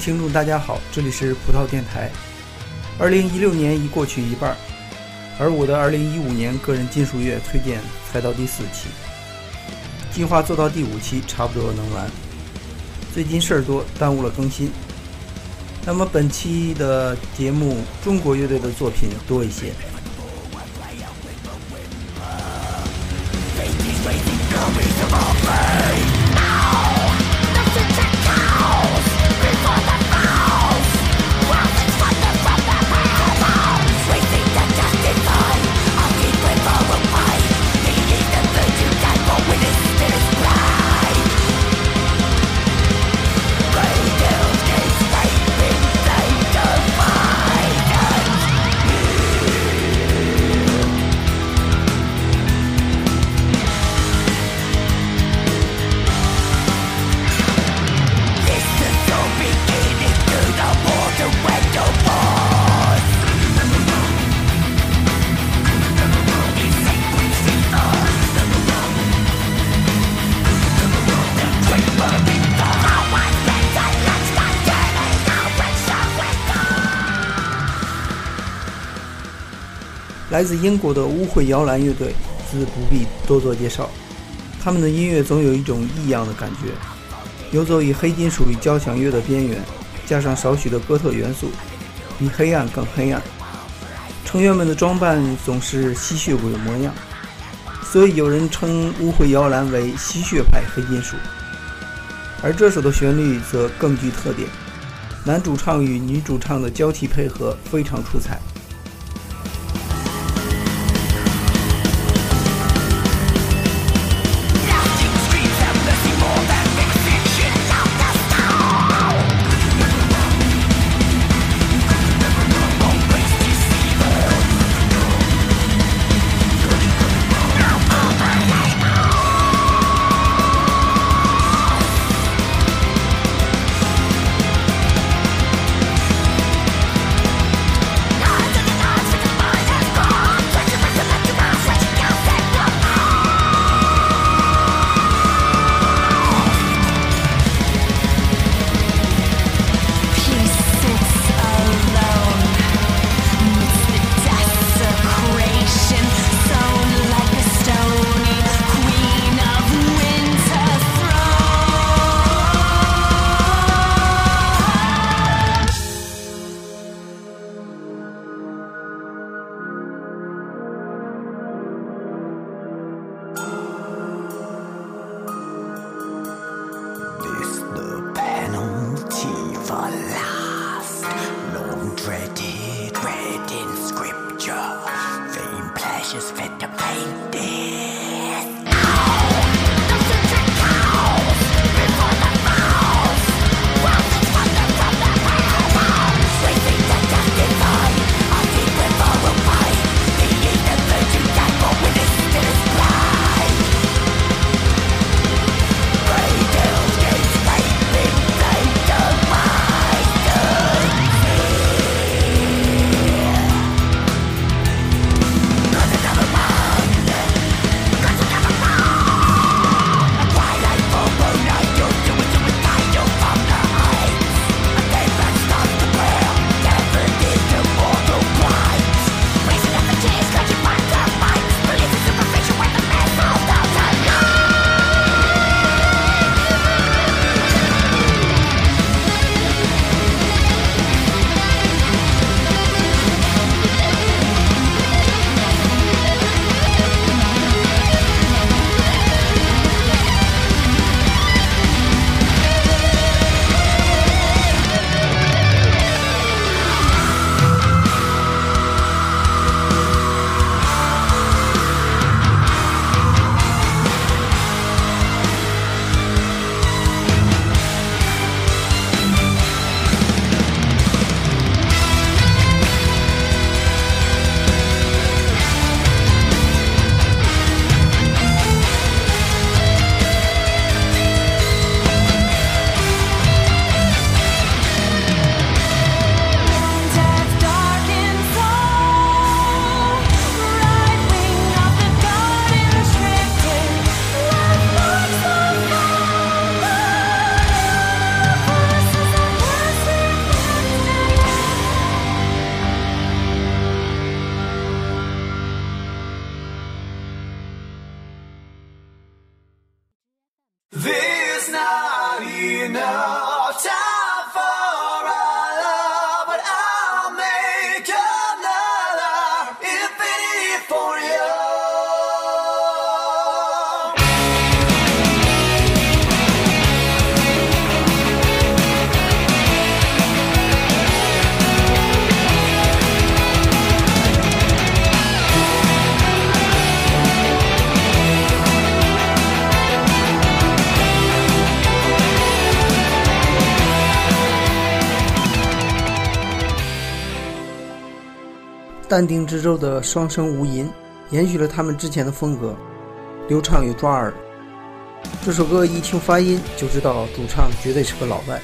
听众，大家好，这里是葡萄电台。二零一六年已过去一半，而我的二零一五年个人金属乐推荐才到第四期，计划做到第五期差不多能完。最近事儿多，耽误了更新。那么本期的节目，中国乐队的作品多一些。来自英国的污秽摇篮乐队，自不必多做介绍。他们的音乐总有一种异样的感觉，游走于黑金属与交响乐的边缘，加上少许的哥特元素，比黑暗更黑暗。成员们的装扮总是吸血鬼模样，所以有人称污秽摇篮为吸血派黑金属。而这首的旋律则更具特点，男主唱与女主唱的交替配合非常出彩。但丁之舟的双声无垠延续了他们之前的风格，流畅又抓耳。这首歌一听发音就知道主唱绝对是个老外。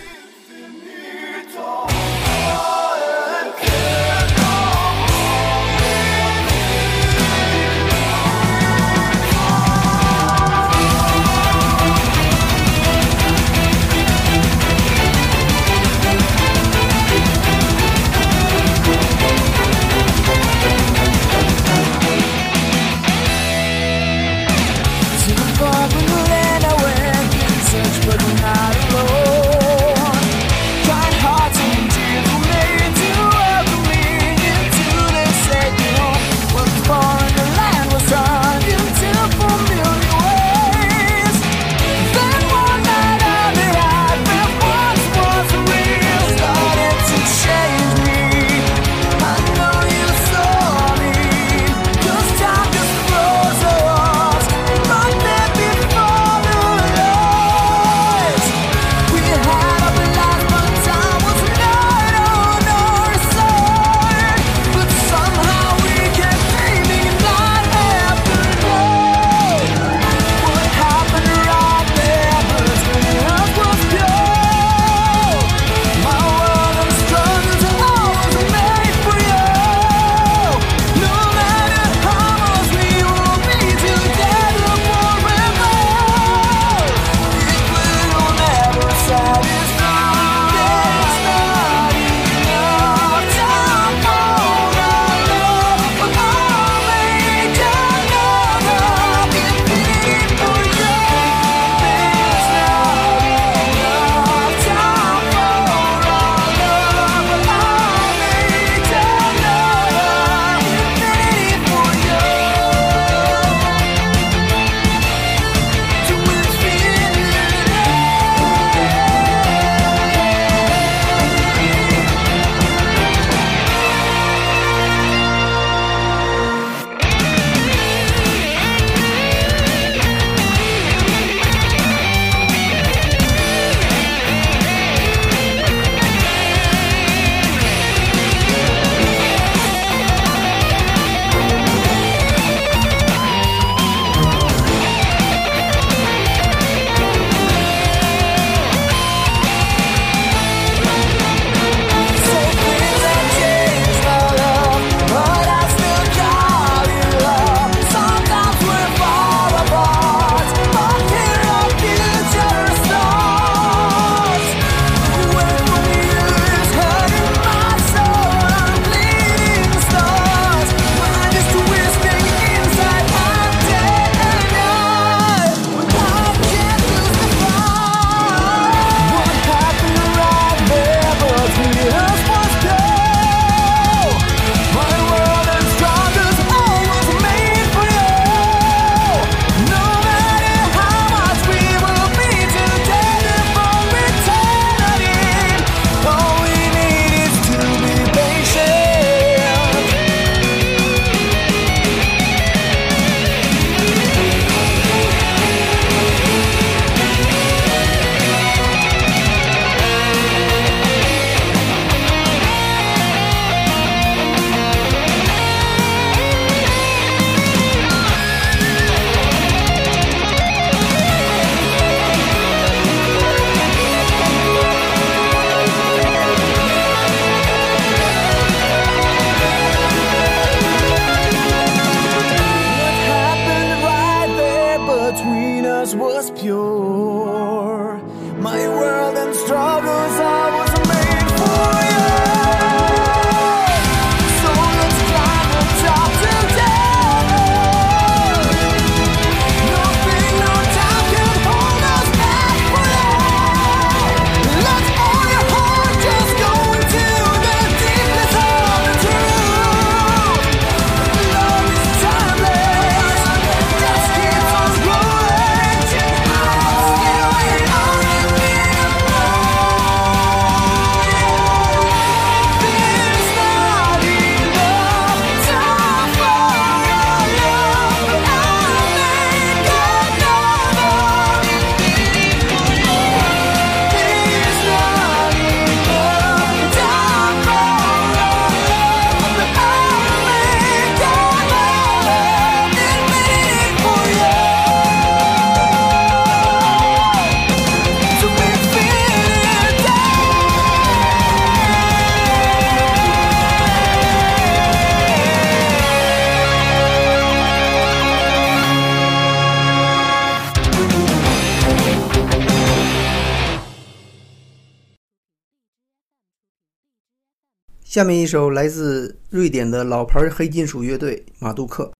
下面一首来自瑞典的老牌黑金属乐队马杜克。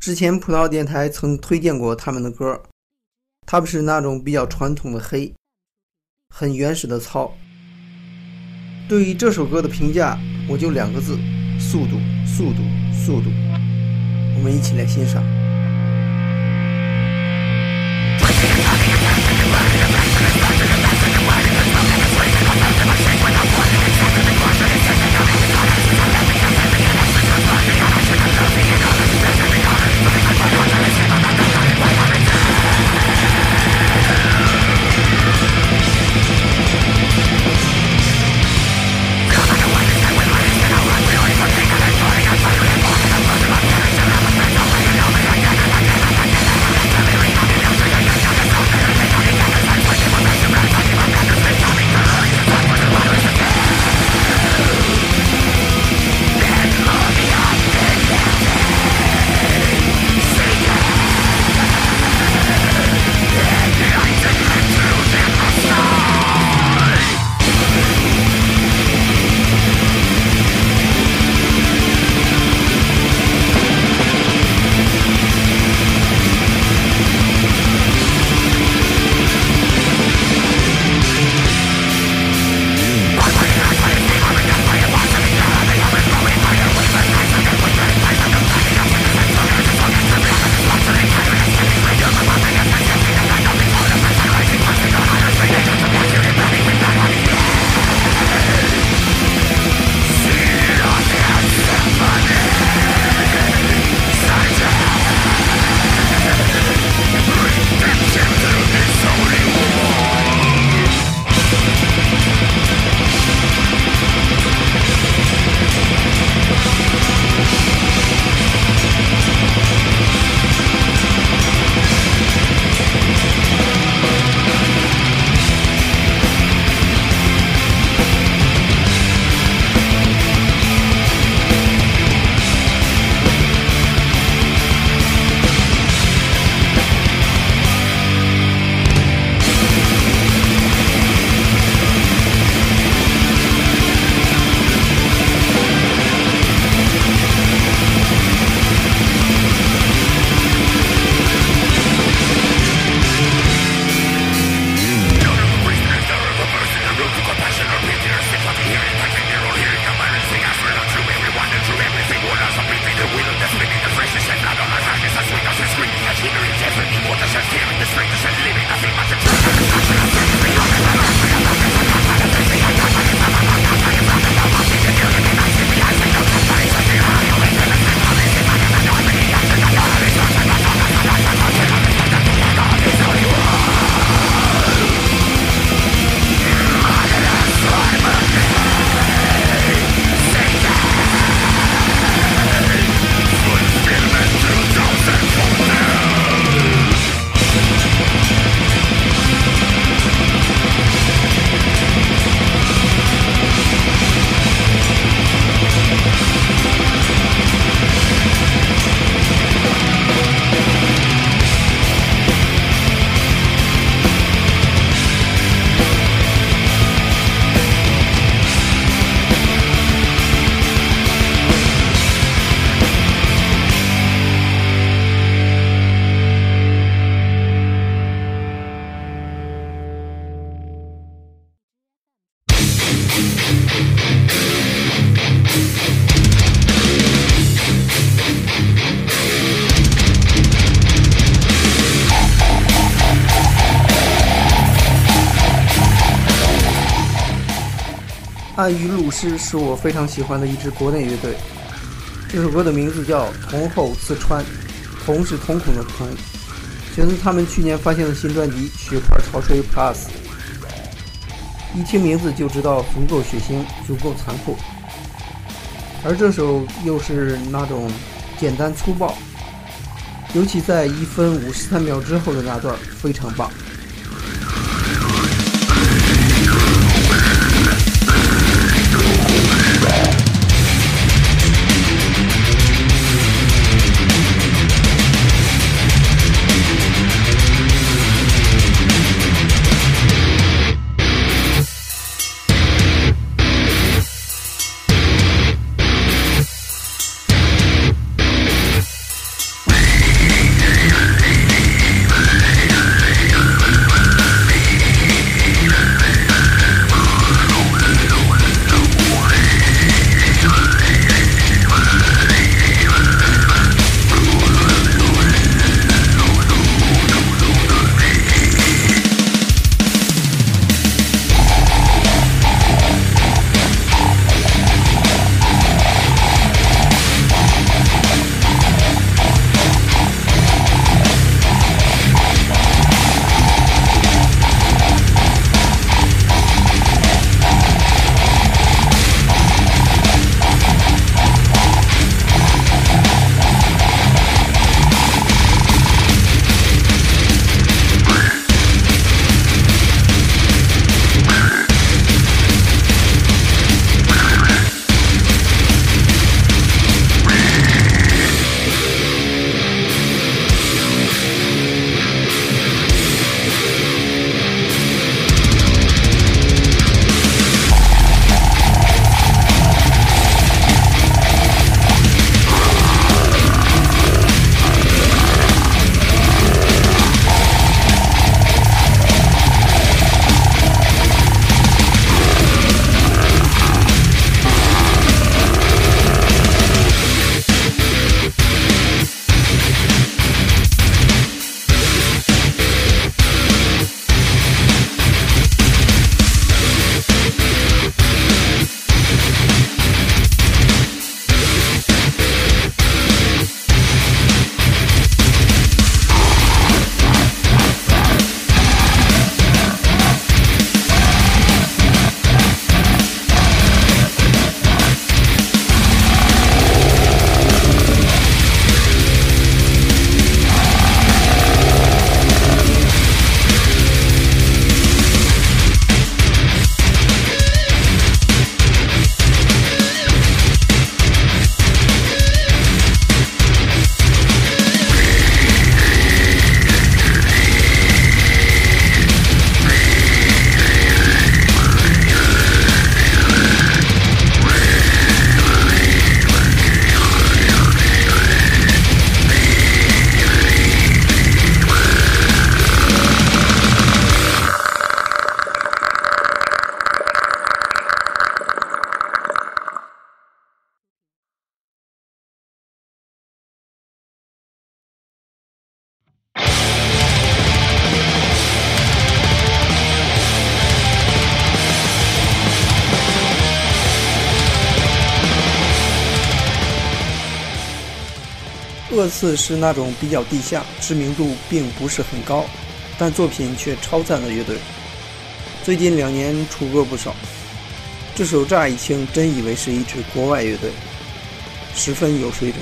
之前葡萄电台曾推荐过他们的歌，他们是那种比较传统的黑，很原始的糙。对于这首歌的评价，我就两个字：速度，速度，速度。我们一起来欣赏。暗与鲁师是我非常喜欢的一支国内乐队。这首歌的名字叫《瞳后刺穿》，瞳是瞳孔的瞳，选自他们去年发行的新专辑《血块潮吹 Plus》。一听名字就知道足够血腥，足够残酷。而这首又是那种简单粗暴，尤其在一分五十三秒之后的那段非常棒。这次是那种比较地下、知名度并不是很高，但作品却超赞的乐队。最近两年出过不少，这首乍一听真以为是一支国外乐队，十分有水准。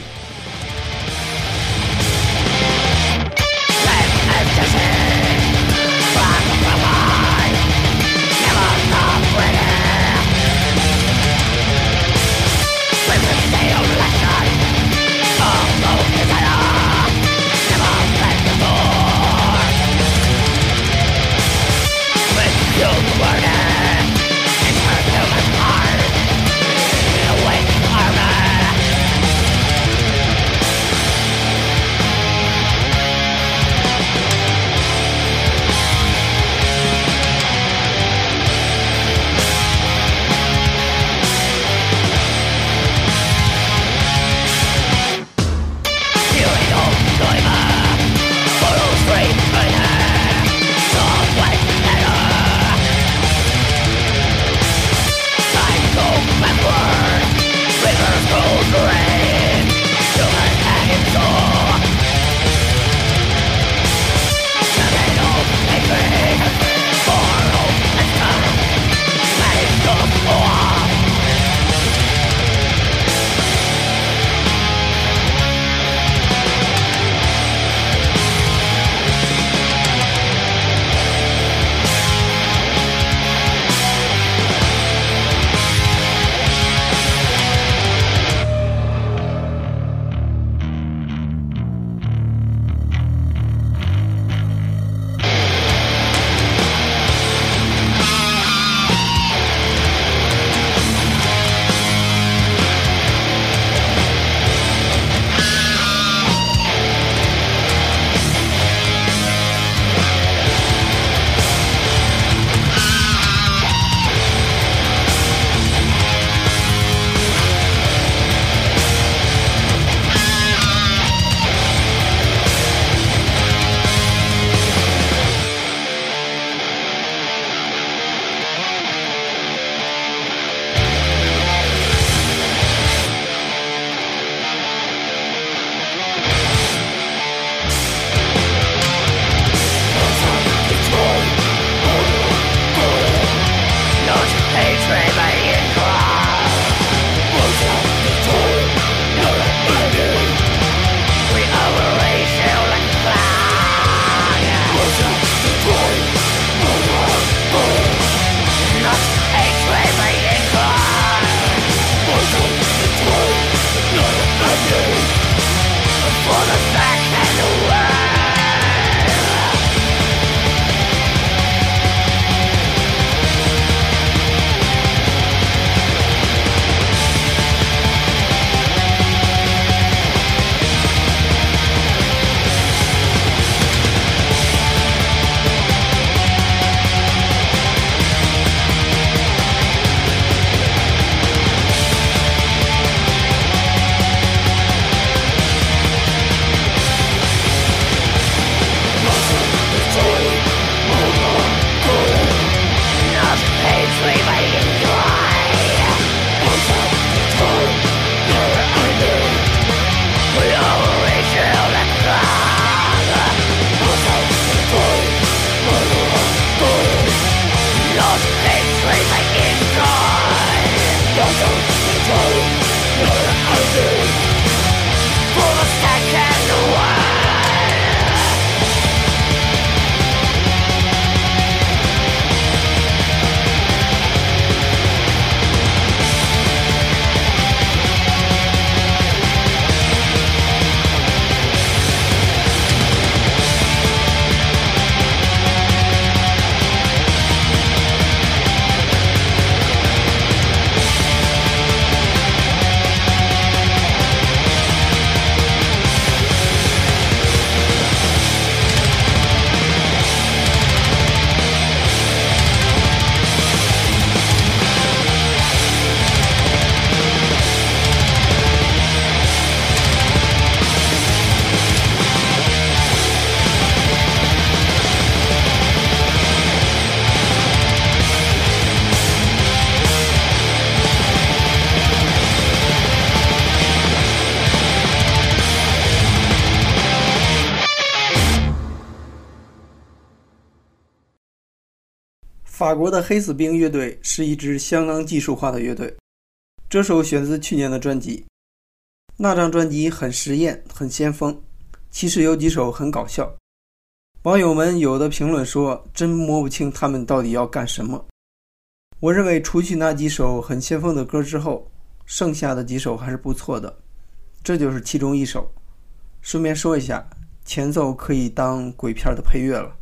法国的黑死病乐队是一支相当技术化的乐队。这首选自去年的专辑，那张专辑很实验，很先锋。其实有几首很搞笑，网友们有的评论说，真摸不清他们到底要干什么。我认为，除去那几首很先锋的歌之后，剩下的几首还是不错的。这就是其中一首。顺便说一下，前奏可以当鬼片的配乐了。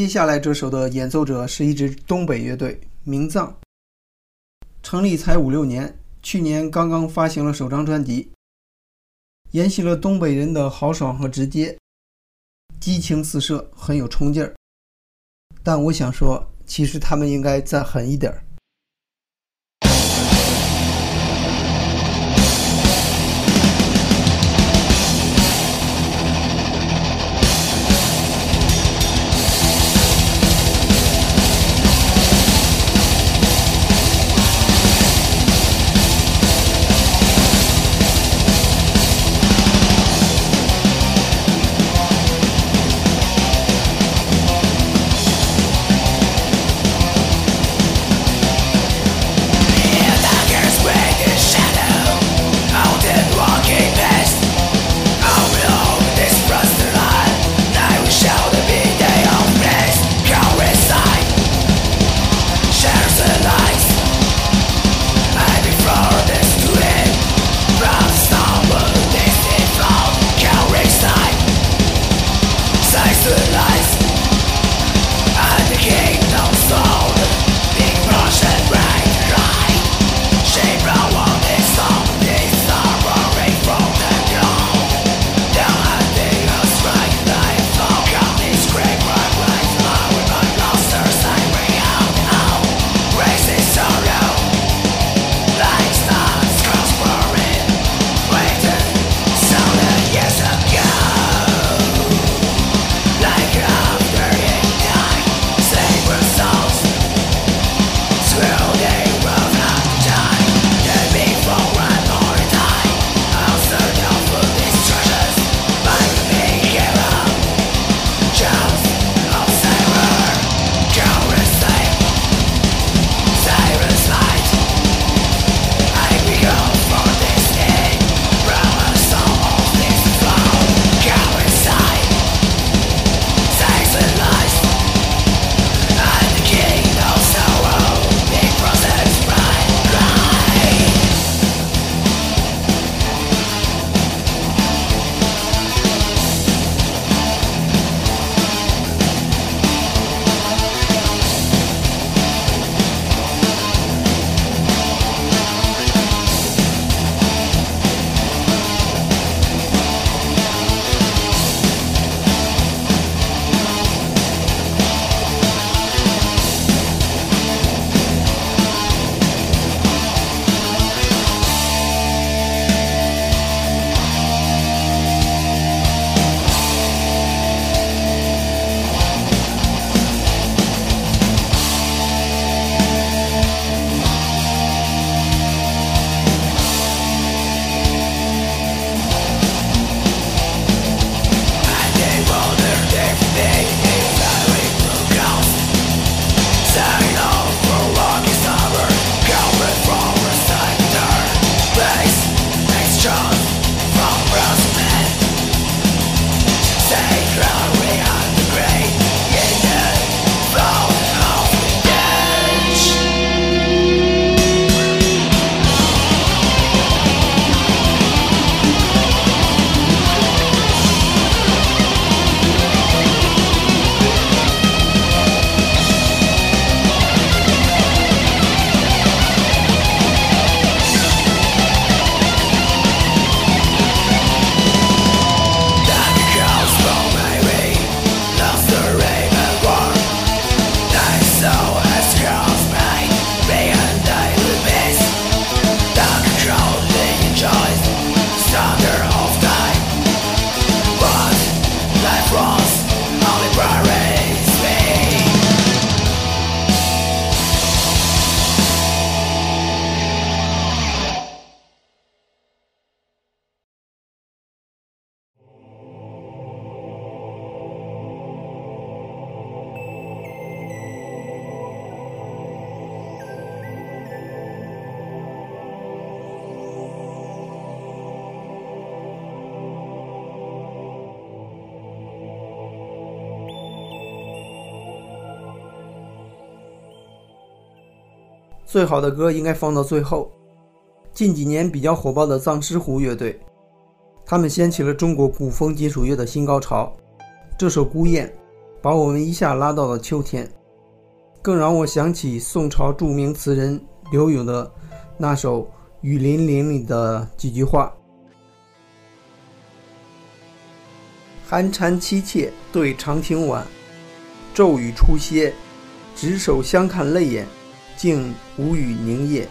接下来这首的演奏者是一支东北乐队名藏，成立才五六年，去年刚刚发行了首张专辑，沿袭了东北人的豪爽和直接，激情四射，很有冲劲儿。但我想说，其实他们应该再狠一点儿。最好的歌应该放到最后。近几年比较火爆的藏狮湖乐队，他们掀起了中国古风金属乐的新高潮。这首《孤雁》把我们一下拉到了秋天，更让我想起宋朝著名词人刘永的那首《雨霖铃》里的几句话：“寒蝉凄切对长亭晚，骤雨初歇，执手相看泪眼，竟无语凝噎。”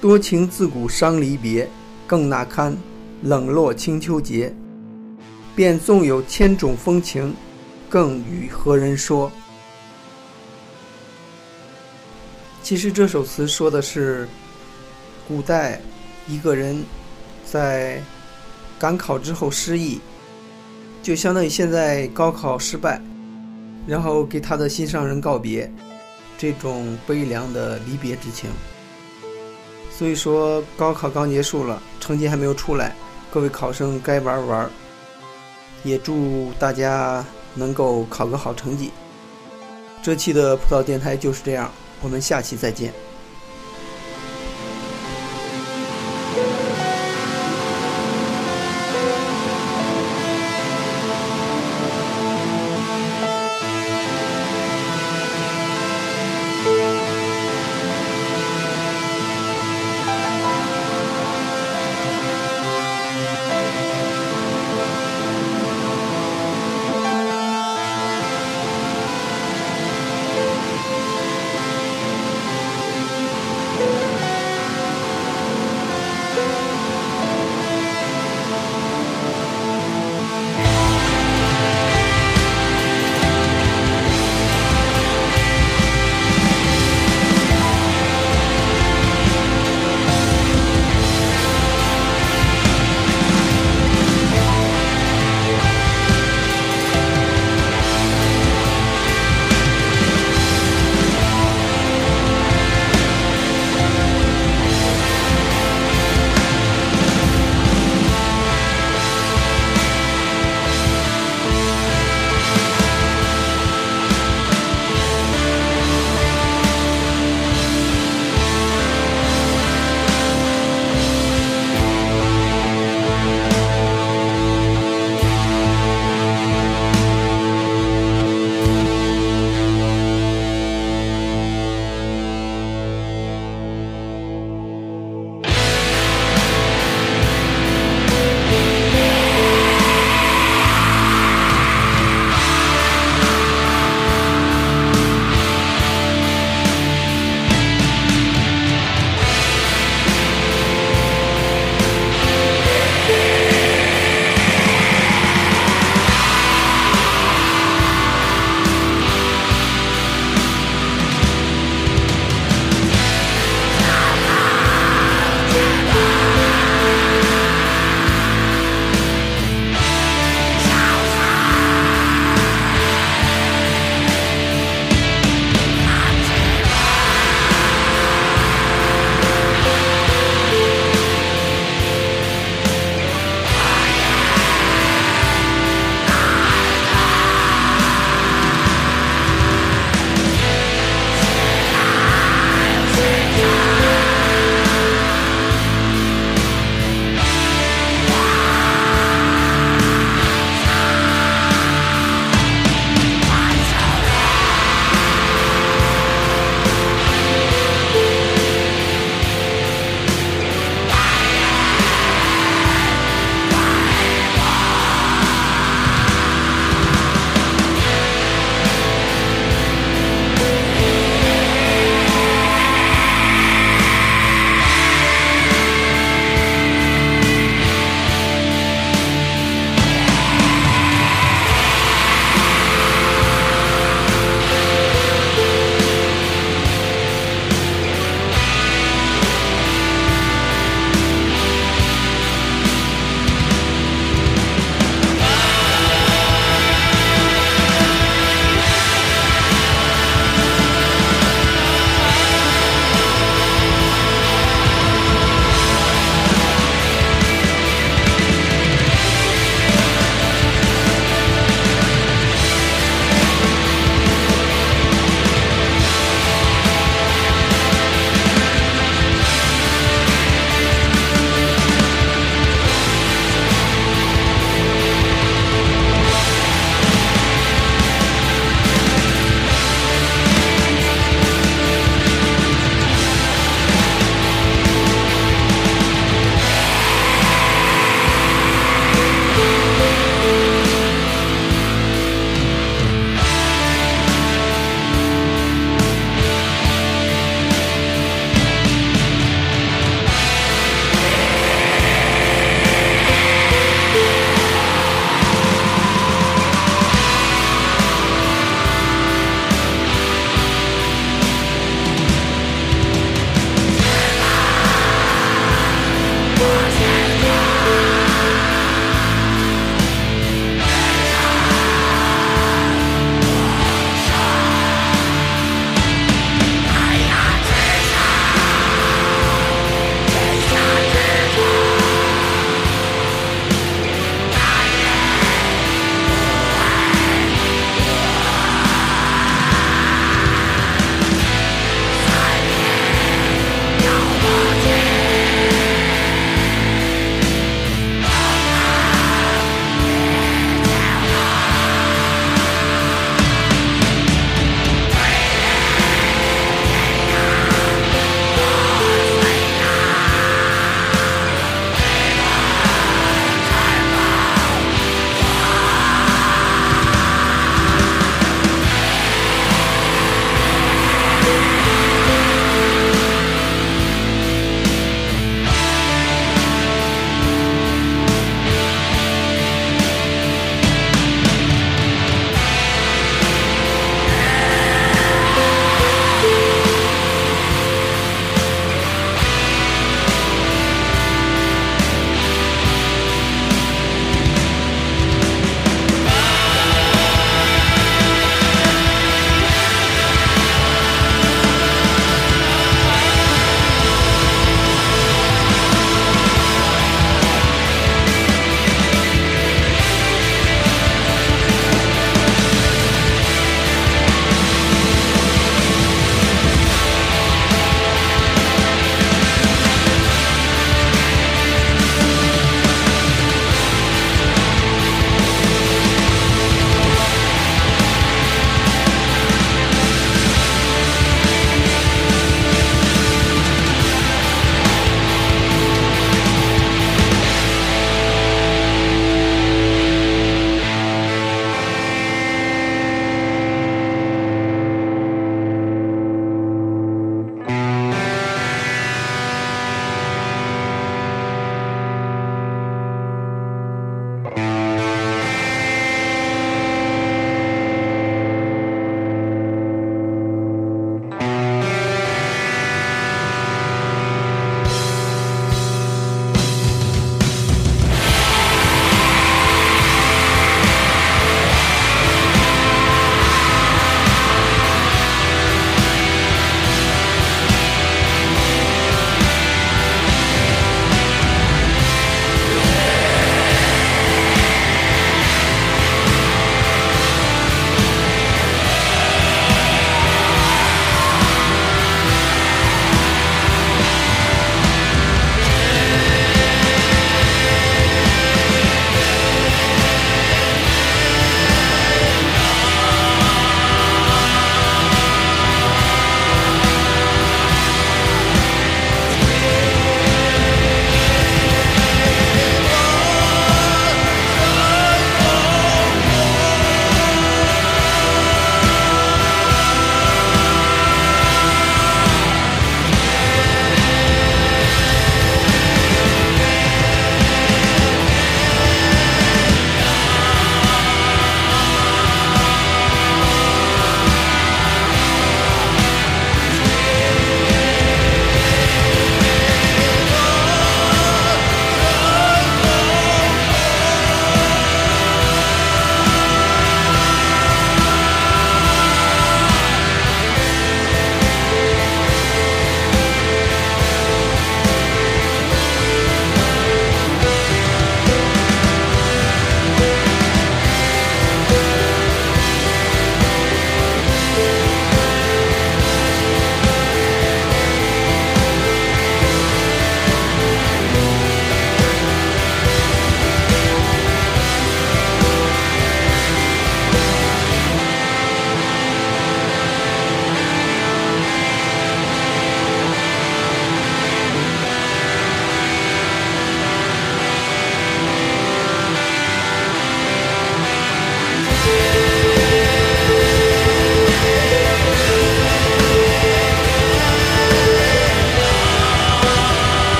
多情自古伤离别，更那堪冷落清秋节。便纵有千种风情，更与何人说？其实这首词说的是，古代一个人在赶考之后失意，就相当于现在高考失败，然后给他的心上人告别，这种悲凉的离别之情。所以说，高考刚结束了，成绩还没有出来，各位考生该玩玩。也祝大家能够考个好成绩。这期的葡萄电台就是这样，我们下期再见。